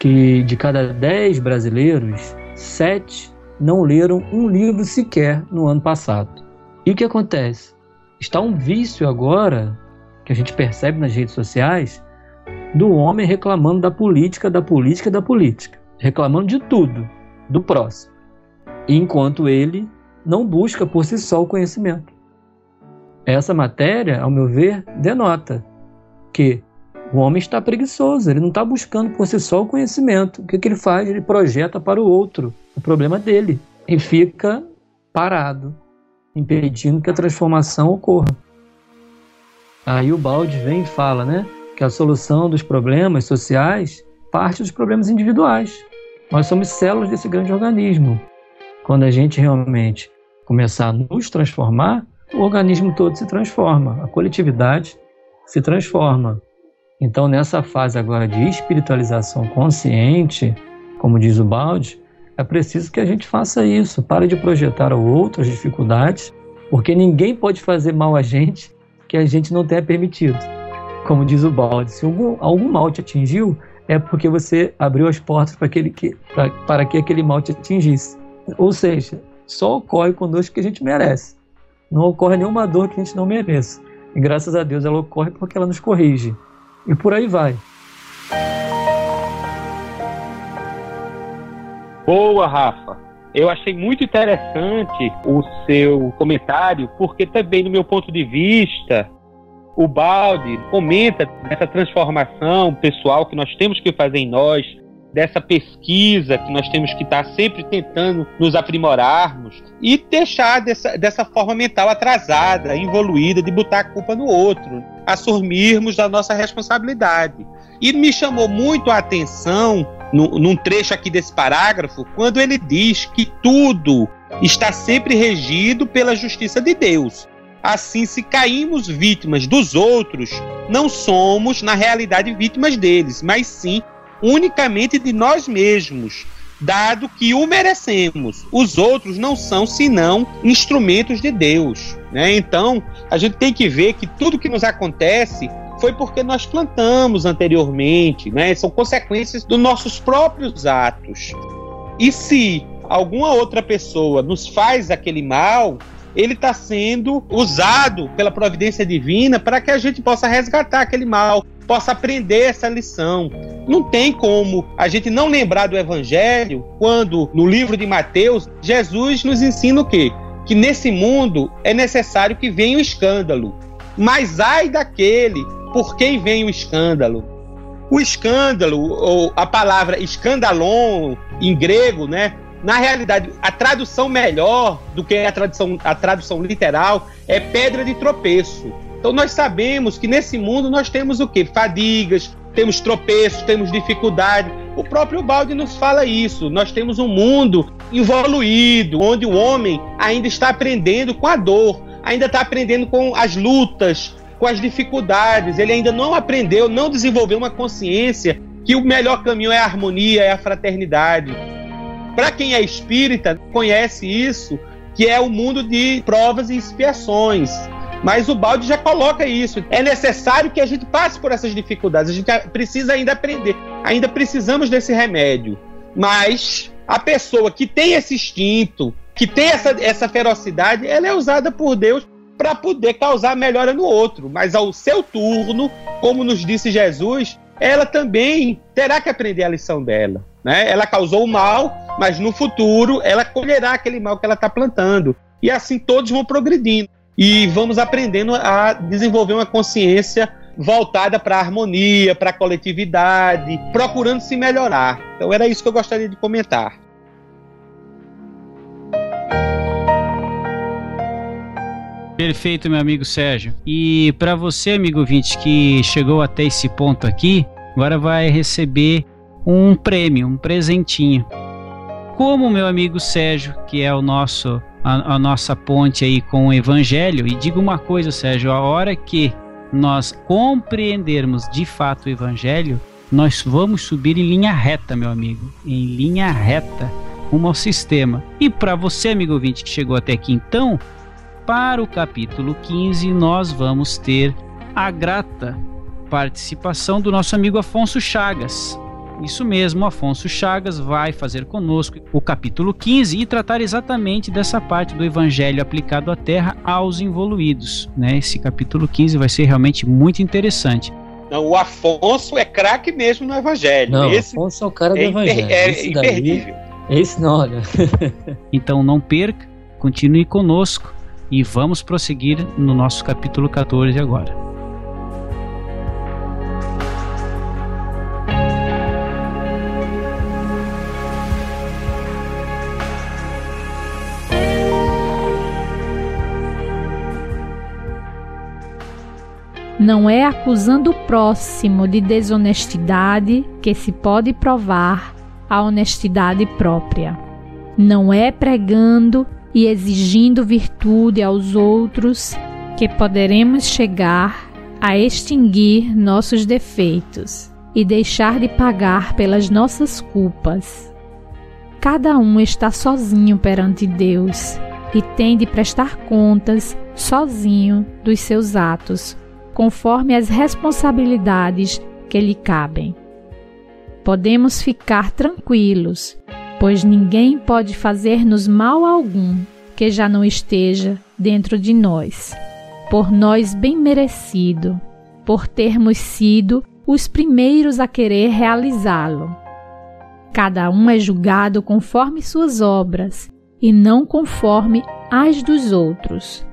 que de cada 10 brasileiros, 7 não leram um livro sequer no ano passado. E o que acontece? Está um vício agora, que a gente percebe nas redes sociais, do homem reclamando da política, da política, da política. Reclamando de tudo, do próximo. Enquanto ele não busca por si só o conhecimento. Essa matéria, ao meu ver, denota que o homem está preguiçoso, ele não está buscando por si só o conhecimento. O que, que ele faz? Ele projeta para o outro o problema dele e fica parado, impedindo que a transformação ocorra. Aí o balde vem e fala, né, que a solução dos problemas sociais parte dos problemas individuais. Nós somos células desse grande organismo. Quando a gente realmente começar a nos transformar, o organismo todo se transforma, a coletividade se transforma. Então, nessa fase agora de espiritualização consciente, como diz o Balde, é preciso que a gente faça isso. Pare de projetar ao outro as dificuldades, porque ninguém pode fazer mal a gente que a gente não tenha permitido. Como diz o Balde, se algum, algum mal te atingiu, é porque você abriu as portas para, aquele que, para, para que aquele mal te atingisse. Ou seja, só ocorre conosco que a gente merece. Não ocorre nenhuma dor que a gente não mereça. E graças a Deus ela ocorre porque ela nos corrige. E por aí vai. Boa, Rafa. Eu achei muito interessante o seu comentário, porque também, no meu ponto de vista, o Balde comenta essa transformação pessoal que nós temos que fazer em nós, dessa pesquisa que nós temos que estar sempre tentando nos aprimorarmos e deixar dessa, dessa forma mental atrasada, involuída, de botar a culpa no outro, assumirmos da nossa responsabilidade. E me chamou muito a atenção, no, num trecho aqui desse parágrafo, quando ele diz que tudo está sempre regido pela justiça de Deus. Assim, se caímos vítimas dos outros, não somos, na realidade, vítimas deles, mas sim unicamente de nós mesmos, dado que o merecemos. Os outros não são senão instrumentos de Deus. Né? Então, a gente tem que ver que tudo que nos acontece foi porque nós plantamos anteriormente, né? são consequências dos nossos próprios atos. E se alguma outra pessoa nos faz aquele mal, ele está sendo usado pela providência divina para que a gente possa resgatar aquele mal, possa aprender essa lição. Não tem como a gente não lembrar do Evangelho quando, no livro de Mateus, Jesus nos ensina o quê? Que nesse mundo é necessário que venha o escândalo. Mas ai daquele por quem vem o escândalo. O escândalo, ou a palavra escandalon em grego, né? Na realidade, a tradução melhor do que a tradução, a tradução literal é pedra de tropeço. Então nós sabemos que nesse mundo nós temos o que? Fadigas, temos tropeços, temos dificuldade. O próprio Balde nos fala isso. Nós temos um mundo evoluído, onde o homem ainda está aprendendo com a dor, ainda está aprendendo com as lutas, com as dificuldades. Ele ainda não aprendeu, não desenvolveu uma consciência que o melhor caminho é a harmonia, é a fraternidade. Para quem é espírita, conhece isso, que é o mundo de provas e expiações. Mas o balde já coloca isso. É necessário que a gente passe por essas dificuldades. A gente precisa ainda aprender. Ainda precisamos desse remédio. Mas a pessoa que tem esse instinto, que tem essa, essa ferocidade, ela é usada por Deus para poder causar melhora no outro. Mas ao seu turno, como nos disse Jesus, ela também terá que aprender a lição dela. Né? Ela causou o mal, mas no futuro ela colherá aquele mal que ela está plantando. E assim todos vão progredindo. e vamos aprendendo a desenvolver uma consciência voltada para a harmonia, para a coletividade, procurando se melhorar. Então era isso que eu gostaria de comentar. Perfeito, meu amigo Sérgio. E para você, amigo vinte, que chegou até esse ponto aqui, agora vai receber um prêmio, um presentinho. Como meu amigo Sérgio, que é o nosso a, a nossa ponte aí com o evangelho, e digo uma coisa, Sérgio, a hora que nós compreendermos de fato o evangelho, nós vamos subir em linha reta, meu amigo, em linha reta rumo ao sistema. E para você, amigo ouvinte, que chegou até aqui então, para o capítulo 15, nós vamos ter a grata participação do nosso amigo Afonso Chagas. Isso mesmo, Afonso Chagas vai fazer conosco o capítulo 15 e tratar exatamente dessa parte do evangelho aplicado à terra aos involuídos. Né? Esse capítulo 15 vai ser realmente muito interessante. Não, o Afonso é craque mesmo no evangelho. Não, Esse Afonso é o cara do é evangelho. É, esse imperdível. Daí, esse não, olha. então não perca, continue conosco e vamos prosseguir no nosso capítulo 14 agora. Não é acusando o próximo de desonestidade que se pode provar a honestidade própria. Não é pregando e exigindo virtude aos outros que poderemos chegar a extinguir nossos defeitos e deixar de pagar pelas nossas culpas. Cada um está sozinho perante Deus e tem de prestar contas sozinho dos seus atos, conforme as responsabilidades que lhe cabem. Podemos ficar tranquilos pois ninguém pode fazer-nos mal algum que já não esteja dentro de nós, por nós bem merecido, por termos sido os primeiros a querer realizá-lo. Cada um é julgado conforme suas obras e não conforme as dos outros.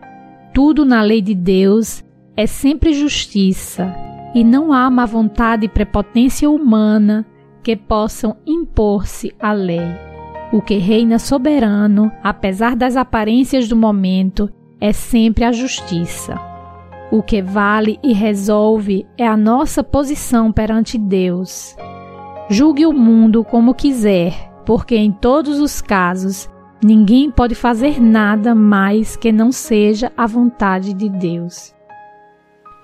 Tudo na lei de Deus é sempre justiça e não há má vontade e prepotência humana que possam impor-se à lei. O que reina soberano, apesar das aparências do momento, é sempre a justiça. O que vale e resolve é a nossa posição perante Deus. Julgue o mundo como quiser, porque em todos os casos ninguém pode fazer nada mais que não seja a vontade de Deus.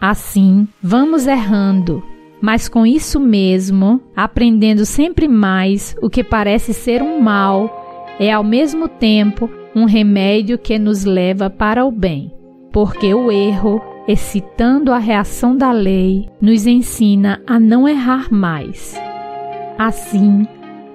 Assim, vamos errando, mas com isso mesmo, aprendendo sempre mais o que parece ser um mal, é ao mesmo tempo um remédio que nos leva para o bem, porque o erro, excitando a reação da lei, nos ensina a não errar mais. Assim,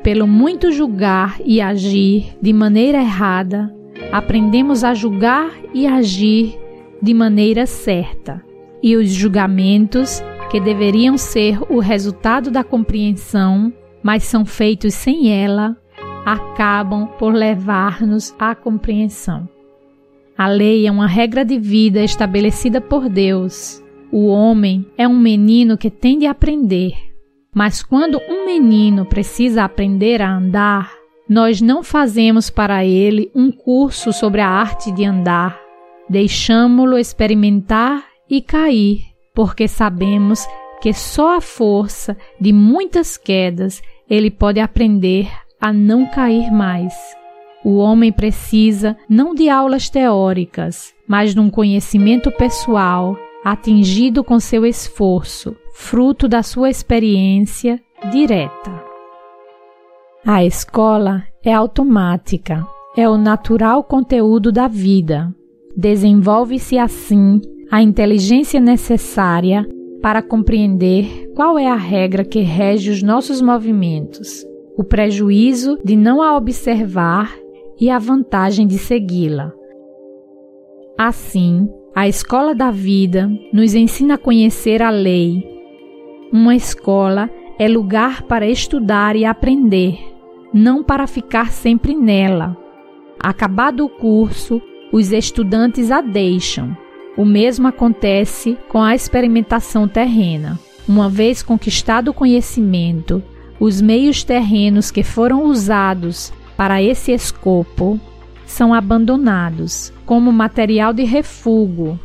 pelo muito julgar e agir de maneira errada, aprendemos a julgar e agir de maneira certa, e os julgamentos que deveriam ser o resultado da compreensão, mas são feitos sem ela, acabam por levar-nos à compreensão. A lei é uma regra de vida estabelecida por Deus. O homem é um menino que tem de aprender. Mas quando um menino precisa aprender a andar, nós não fazemos para ele um curso sobre a arte de andar. Deixamo-lo experimentar e cair porque sabemos que só a força de muitas quedas ele pode aprender a não cair mais. O homem precisa não de aulas teóricas, mas de um conhecimento pessoal atingido com seu esforço, fruto da sua experiência direta. A escola é automática, é o natural conteúdo da vida. Desenvolve-se assim a inteligência necessária para compreender qual é a regra que rege os nossos movimentos, o prejuízo de não a observar e a vantagem de segui-la. Assim, a escola da vida nos ensina a conhecer a lei. Uma escola é lugar para estudar e aprender, não para ficar sempre nela. Acabado o curso, os estudantes a deixam. O mesmo acontece com a experimentação terrena. Uma vez conquistado o conhecimento, os meios terrenos que foram usados para esse escopo são abandonados como material de refúgio,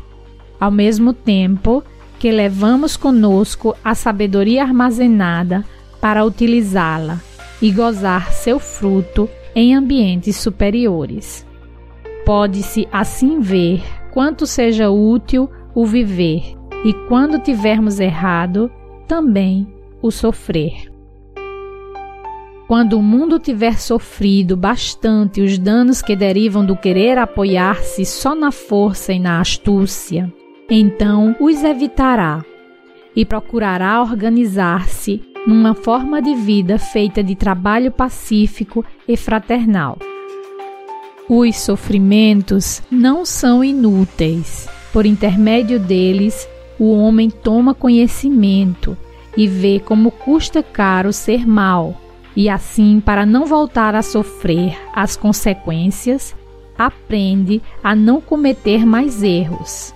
ao mesmo tempo que levamos conosco a sabedoria armazenada para utilizá-la e gozar seu fruto em ambientes superiores. Pode-se assim ver quanto seja útil o viver e quando tivermos errado, também o sofrer. Quando o mundo tiver sofrido bastante os danos que derivam do querer apoiar-se só na força e na astúcia, então os evitará e procurará organizar-se numa forma de vida feita de trabalho pacífico e fraternal. Os sofrimentos não são inúteis. Por intermédio deles, o homem toma conhecimento e vê como custa caro ser mal e assim, para não voltar a sofrer as consequências, aprende a não cometer mais erros.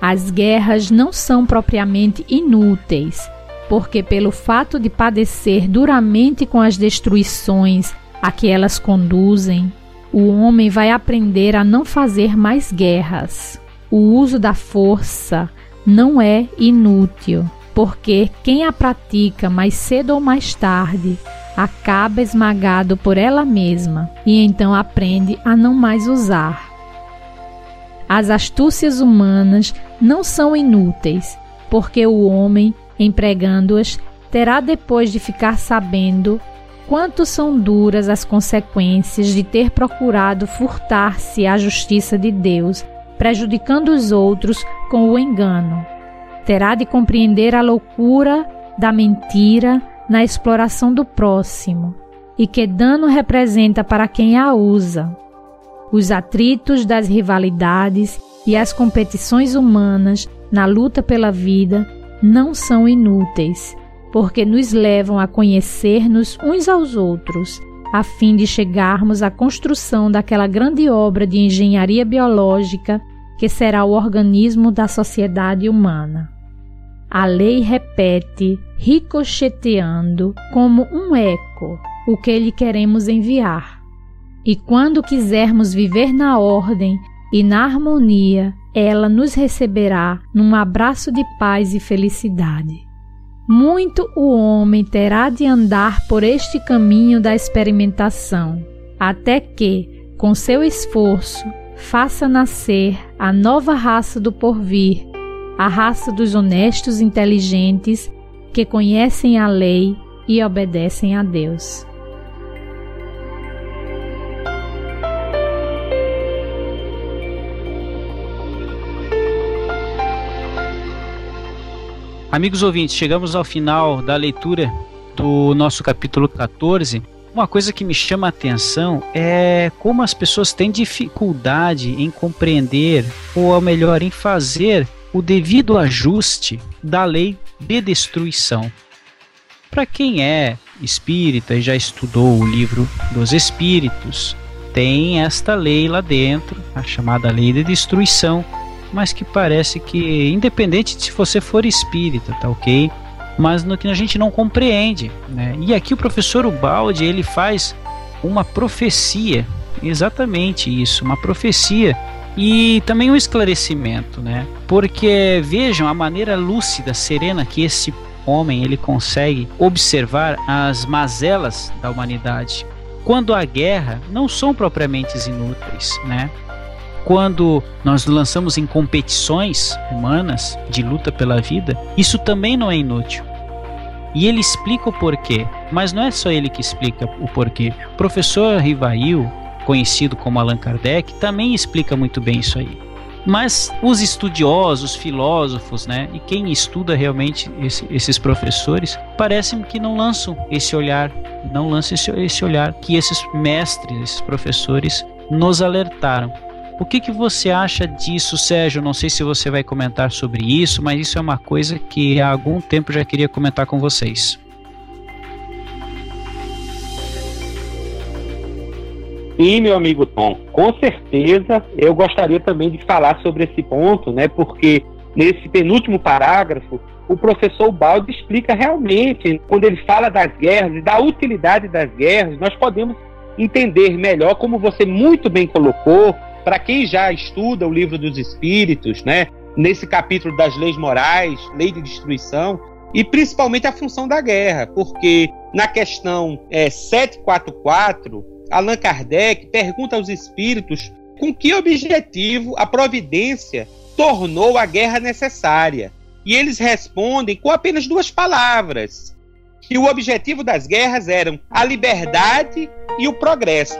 As guerras não são propriamente inúteis, porque, pelo fato de padecer duramente com as destruições a que elas conduzem, o homem vai aprender a não fazer mais guerras. O uso da força não é inútil, porque quem a pratica mais cedo ou mais tarde acaba esmagado por ela mesma e então aprende a não mais usar. As astúcias humanas não são inúteis, porque o homem, empregando-as, terá depois de ficar sabendo quanto são duras as consequências de ter procurado furtar-se à justiça de Deus, prejudicando os outros com o engano. Terá de compreender a loucura da mentira na exploração do próximo e que dano representa para quem a usa. Os atritos das rivalidades e as competições humanas na luta pela vida não são inúteis, porque nos levam a conhecer-nos uns aos outros, a fim de chegarmos à construção daquela grande obra de engenharia biológica que será o organismo da sociedade humana. A lei repete, ricocheteando como um eco, o que lhe queremos enviar. E quando quisermos viver na ordem e na harmonia, ela nos receberá num abraço de paz e felicidade. Muito o homem terá de andar por este caminho da experimentação, até que, com seu esforço, faça nascer a nova raça do porvir a raça dos honestos inteligentes que conhecem a lei e obedecem a Deus. Amigos ouvintes, chegamos ao final da leitura do nosso capítulo 14. Uma coisa que me chama a atenção é como as pessoas têm dificuldade em compreender, ou melhor, em fazer o devido ajuste da lei de destruição. Para quem é espírita e já estudou o livro dos espíritos, tem esta lei lá dentro, a chamada lei de destruição, mas que parece que, independente de se você for espírita, tá ok? Mas no que a gente não compreende, né? E aqui o professor Ubaldi ele faz uma profecia, exatamente isso, uma profecia e também um esclarecimento, né? Porque vejam a maneira lúcida, serena que esse homem ele consegue observar as mazelas da humanidade. Quando a guerra não são propriamente inúteis, né? Quando nós lançamos em competições humanas de luta pela vida, isso também não é inútil. E ele explica o porquê, mas não é só ele que explica o porquê. O professor Rivail, conhecido como Allan Kardec, também explica muito bem isso aí. Mas os estudiosos, filósofos, né, e quem estuda realmente esse, esses professores, parecem que não lançam esse olhar, não lançam esse, esse olhar que esses mestres, esses professores nos alertaram. O que, que você acha disso, Sérgio? Não sei se você vai comentar sobre isso, mas isso é uma coisa que há algum tempo já queria comentar com vocês. Sim, meu amigo Tom, com certeza eu gostaria também de falar sobre esse ponto, né? Porque nesse penúltimo parágrafo, o professor Baldi explica realmente, quando ele fala das guerras e da utilidade das guerras, nós podemos entender melhor, como você muito bem colocou, para quem já estuda o livro dos Espíritos, né? Nesse capítulo das leis morais, lei de destruição, e principalmente a função da guerra, porque na questão é, 744, Allan Kardec pergunta aos espíritos com que objetivo a providência tornou a guerra necessária. E eles respondem com apenas duas palavras: que o objetivo das guerras eram a liberdade e o progresso.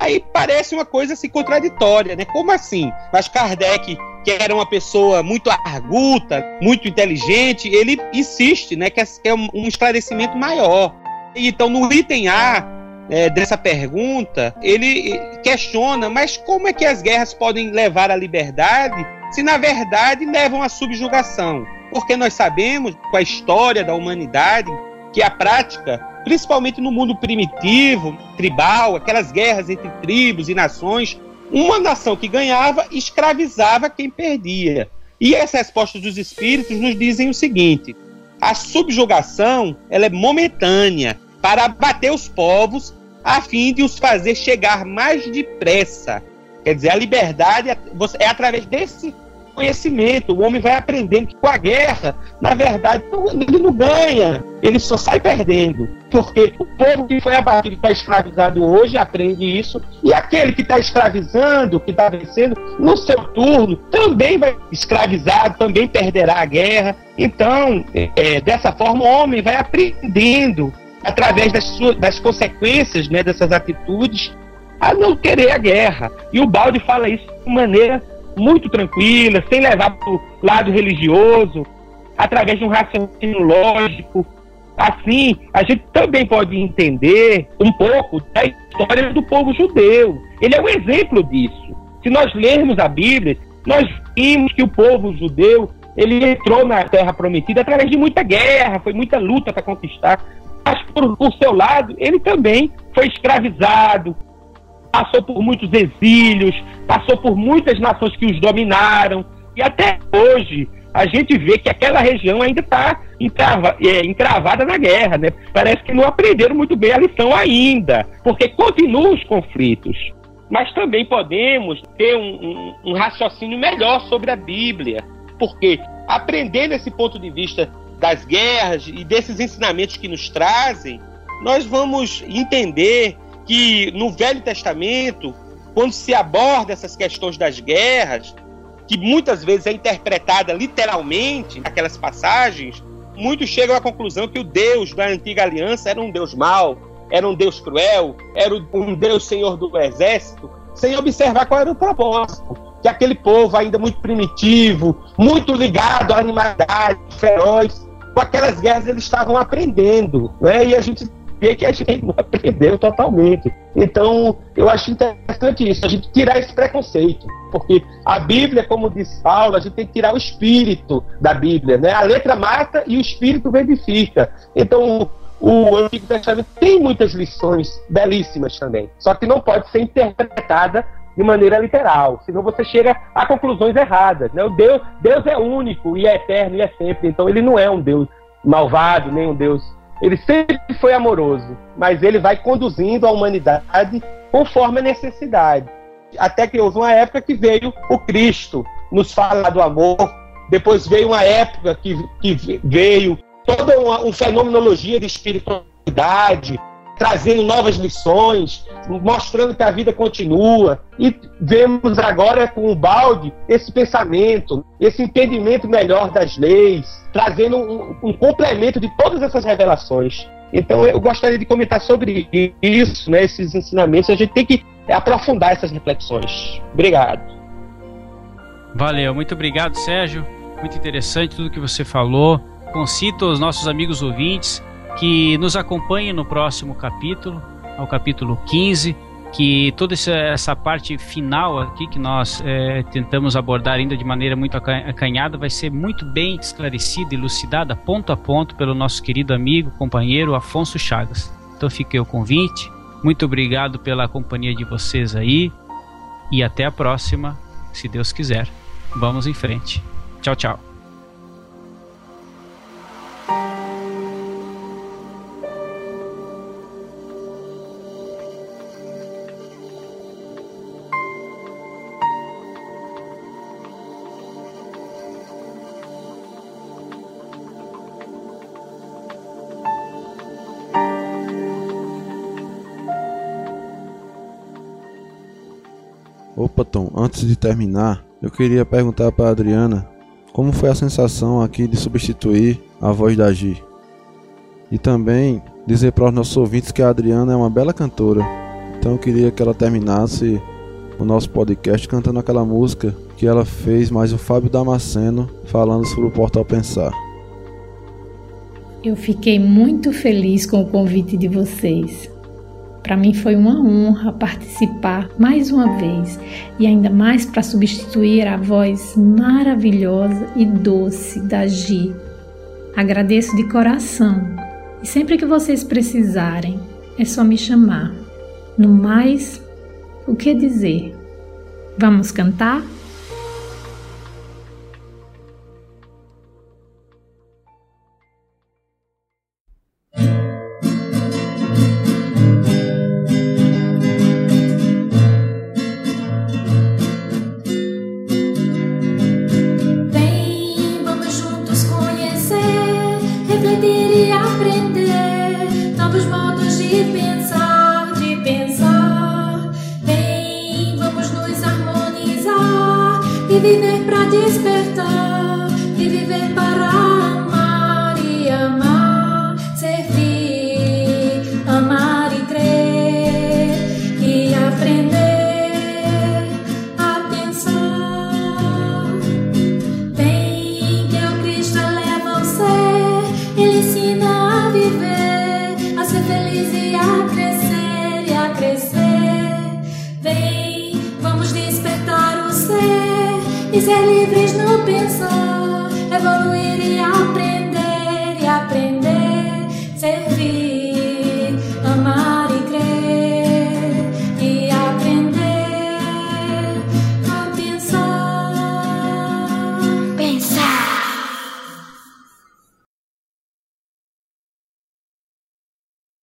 Aí parece uma coisa assim contraditória, né? Como assim? Mas Kardec, que era uma pessoa muito arguta, muito inteligente, ele insiste, né, que é, é um esclarecimento maior. Então, no item A é, dessa pergunta, ele questiona, mas como é que as guerras podem levar à liberdade se na verdade levam à subjugação? Porque nós sabemos, com a história da humanidade, que a prática, principalmente no mundo primitivo, tribal, aquelas guerras entre tribos e nações, uma nação que ganhava escravizava quem perdia. E as respostas dos espíritos nos dizem o seguinte: a subjugação ela é momentânea para abater os povos a fim de os fazer chegar mais depressa. Quer dizer, a liberdade é, é através desse conhecimento. O homem vai aprendendo que com a guerra, na verdade, ele não ganha, ele só sai perdendo. Porque o povo que foi abatido, está escravizado hoje, aprende isso, e aquele que está escravizando, que está vencendo, no seu turno, também vai escravizado, também perderá a guerra. Então, é, dessa forma, o homem vai aprendendo, através das, suas, das consequências né, dessas atitudes, a não querer a guerra. E o Balde fala isso de maneira muito tranquila, sem levar para o lado religioso, através de um raciocínio lógico. Assim, a gente também pode entender um pouco da história do povo judeu. Ele é um exemplo disso. Se nós lermos a Bíblia, nós vimos que o povo judeu ele entrou na Terra Prometida através de muita guerra, foi muita luta para conquistar. Mas, por, por seu lado, ele também foi escravizado, passou por muitos exílios, passou por muitas nações que os dominaram, e até hoje a gente vê que aquela região ainda está encrava, é, na guerra, né? Parece que não aprenderam muito bem a lição ainda, porque continuam os conflitos. Mas também podemos ter um, um, um raciocínio melhor sobre a Bíblia, porque aprendendo esse ponto de vista das guerras e desses ensinamentos que nos trazem, nós vamos entender que no Velho Testamento, quando se aborda essas questões das guerras, que muitas vezes é interpretada literalmente naquelas passagens, muitos chegam à conclusão que o Deus da antiga aliança era um Deus mau, era um Deus cruel, era um Deus senhor do exército, sem observar qual era o propósito. Que aquele povo ainda muito primitivo, muito ligado à animalidade, feroz, com aquelas guerras eles estavam aprendendo. Né? E a gente vê que a gente não aprendeu totalmente. Então, eu acho interessante isso, a gente tirar esse preconceito. Porque a Bíblia, como disse Paulo, a gente tem que tirar o espírito da Bíblia. Né? A letra mata e o espírito vivifica. Então, o Antigo Testamento tem muitas lições belíssimas também. Só que não pode ser interpretada de maneira literal, senão você chega a conclusões erradas. Né? O Deus, Deus é único e é eterno e é sempre, então ele não é um Deus malvado, nem um Deus ele sempre foi amoroso, mas ele vai conduzindo a humanidade conforme a necessidade. Até que houve uma época que veio o Cristo nos falar do amor, depois veio uma época que, que veio toda uma, uma fenomenologia de espiritualidade, trazendo novas lições, mostrando que a vida continua. E vemos agora com o balde esse pensamento, esse entendimento melhor das leis, trazendo um, um complemento de todas essas revelações. Então eu gostaria de comentar sobre isso, né, esses ensinamentos. A gente tem que aprofundar essas reflexões. Obrigado. Valeu, muito obrigado, Sérgio. Muito interessante tudo que você falou. Concito aos nossos amigos ouvintes que nos acompanhem no próximo capítulo, ao capítulo 15, que toda essa parte final aqui que nós é, tentamos abordar ainda de maneira muito acanhada vai ser muito bem esclarecida, elucidada ponto a ponto pelo nosso querido amigo, companheiro Afonso Chagas. Então fica o convite Muito obrigado pela companhia de vocês aí e até a próxima, se Deus quiser. Vamos em frente. Tchau, tchau. Antes de terminar, eu queria perguntar para Adriana como foi a sensação aqui de substituir a voz da Gi. E também dizer para os nossos ouvintes que a Adriana é uma bela cantora. Então eu queria que ela terminasse o nosso podcast cantando aquela música que ela fez, mais o Fábio Damasceno falando sobre o Portal Pensar. Eu fiquei muito feliz com o convite de vocês. Para mim foi uma honra participar mais uma vez e ainda mais para substituir a voz maravilhosa e doce da Gi. Agradeço de coração e sempre que vocês precisarem é só me chamar. No mais, o que dizer? Vamos cantar?